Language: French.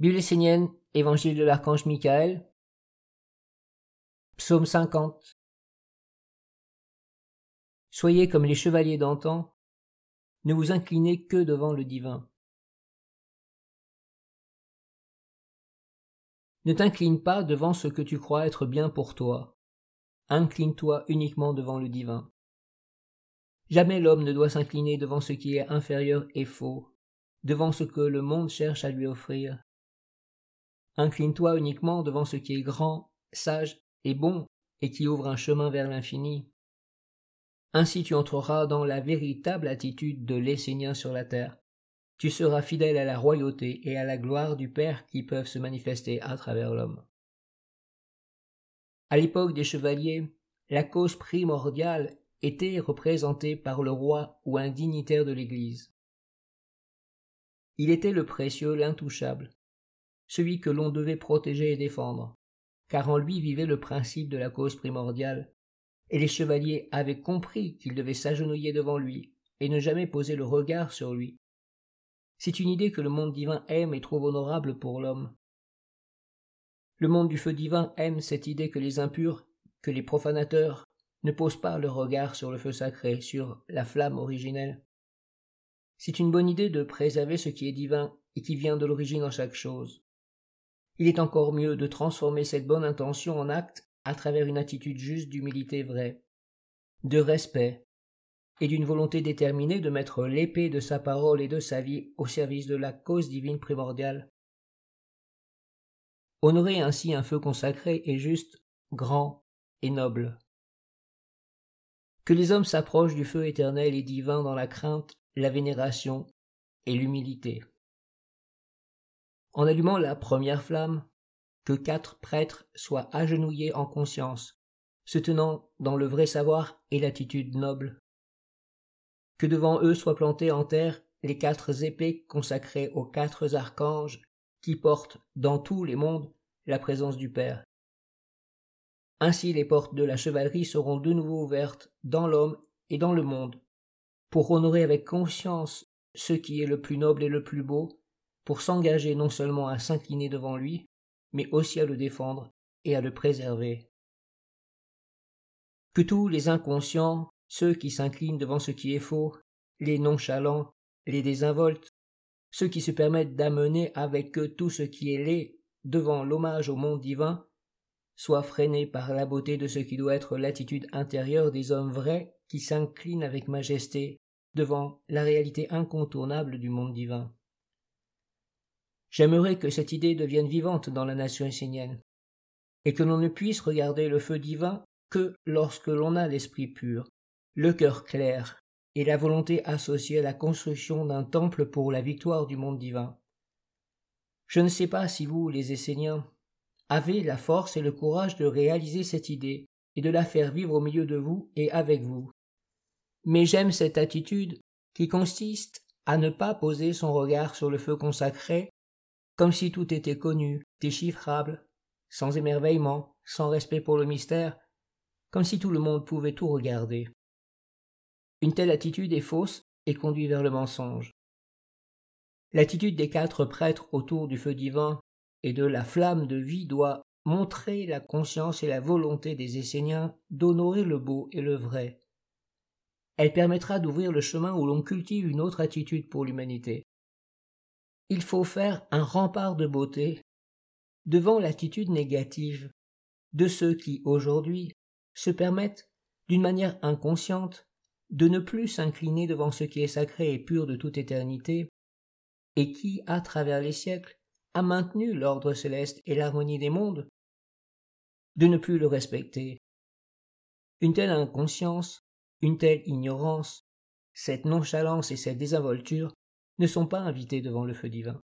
Bible essénienne, Évangile de l'archange Michael, Psaume 50. Soyez comme les chevaliers d'antan, ne vous inclinez que devant le divin. Ne t'incline pas devant ce que tu crois être bien pour toi. Incline-toi uniquement devant le divin. Jamais l'homme ne doit s'incliner devant ce qui est inférieur et faux, devant ce que le monde cherche à lui offrir, Incline-toi uniquement devant ce qui est grand, sage et bon, et qui ouvre un chemin vers l'infini. Ainsi tu entreras dans la véritable attitude de l'essénien sur la terre. Tu seras fidèle à la royauté et à la gloire du Père qui peuvent se manifester à travers l'homme. À l'époque des chevaliers, la cause primordiale était représentée par le roi ou un dignitaire de l'Église. Il était le précieux, l'intouchable, celui que l'on devait protéger et défendre, car en lui vivait le principe de la cause primordiale, et les chevaliers avaient compris qu'ils devaient s'agenouiller devant lui, et ne jamais poser le regard sur lui. C'est une idée que le monde divin aime et trouve honorable pour l'homme. Le monde du feu divin aime cette idée que les impurs, que les profanateurs, ne posent pas leur regard sur le feu sacré, sur la flamme originelle. C'est une bonne idée de préserver ce qui est divin et qui vient de l'origine en chaque chose. Il est encore mieux de transformer cette bonne intention en acte à travers une attitude juste d'humilité vraie, de respect, et d'une volonté déterminée de mettre l'épée de sa parole et de sa vie au service de la cause divine primordiale. Honorer ainsi un feu consacré est juste, grand et noble. Que les hommes s'approchent du feu éternel et divin dans la crainte, la vénération et l'humilité en allumant la première flamme, que quatre prêtres soient agenouillés en conscience, se tenant dans le vrai savoir et l'attitude noble. Que devant eux soient plantées en terre les quatre épées consacrées aux quatre archanges qui portent dans tous les mondes la présence du Père. Ainsi les portes de la chevalerie seront de nouveau ouvertes dans l'homme et dans le monde, pour honorer avec conscience ce qui est le plus noble et le plus beau, pour s'engager non seulement à s'incliner devant lui, mais aussi à le défendre et à le préserver. Que tous les inconscients, ceux qui s'inclinent devant ce qui est faux, les nonchalants, les désinvoltes, ceux qui se permettent d'amener avec eux tout ce qui est laid devant l'hommage au monde divin, soient freinés par la beauté de ce qui doit être l'attitude intérieure des hommes vrais qui s'inclinent avec majesté devant la réalité incontournable du monde divin. J'aimerais que cette idée devienne vivante dans la nation essénienne, et que l'on ne puisse regarder le feu divin que lorsque l'on a l'esprit pur, le cœur clair, et la volonté associée à la construction d'un temple pour la victoire du monde divin. Je ne sais pas si vous, les Esséniens, avez la force et le courage de réaliser cette idée et de la faire vivre au milieu de vous et avec vous. Mais j'aime cette attitude qui consiste à ne pas poser son regard sur le feu consacré comme si tout était connu, déchiffrable, sans émerveillement, sans respect pour le mystère, comme si tout le monde pouvait tout regarder. Une telle attitude est fausse et conduit vers le mensonge. L'attitude des quatre prêtres autour du feu divin et de la flamme de vie doit montrer la conscience et la volonté des Esséniens d'honorer le beau et le vrai. Elle permettra d'ouvrir le chemin où l'on cultive une autre attitude pour l'humanité il faut faire un rempart de beauté devant l'attitude négative de ceux qui, aujourd'hui, se permettent, d'une manière inconsciente, de ne plus s'incliner devant ce qui est sacré et pur de toute éternité, et qui, à travers les siècles, a maintenu l'ordre céleste et l'harmonie des mondes, de ne plus le respecter. Une telle inconscience, une telle ignorance, cette nonchalance et cette désinvolture ne sont pas invités devant le feu divin.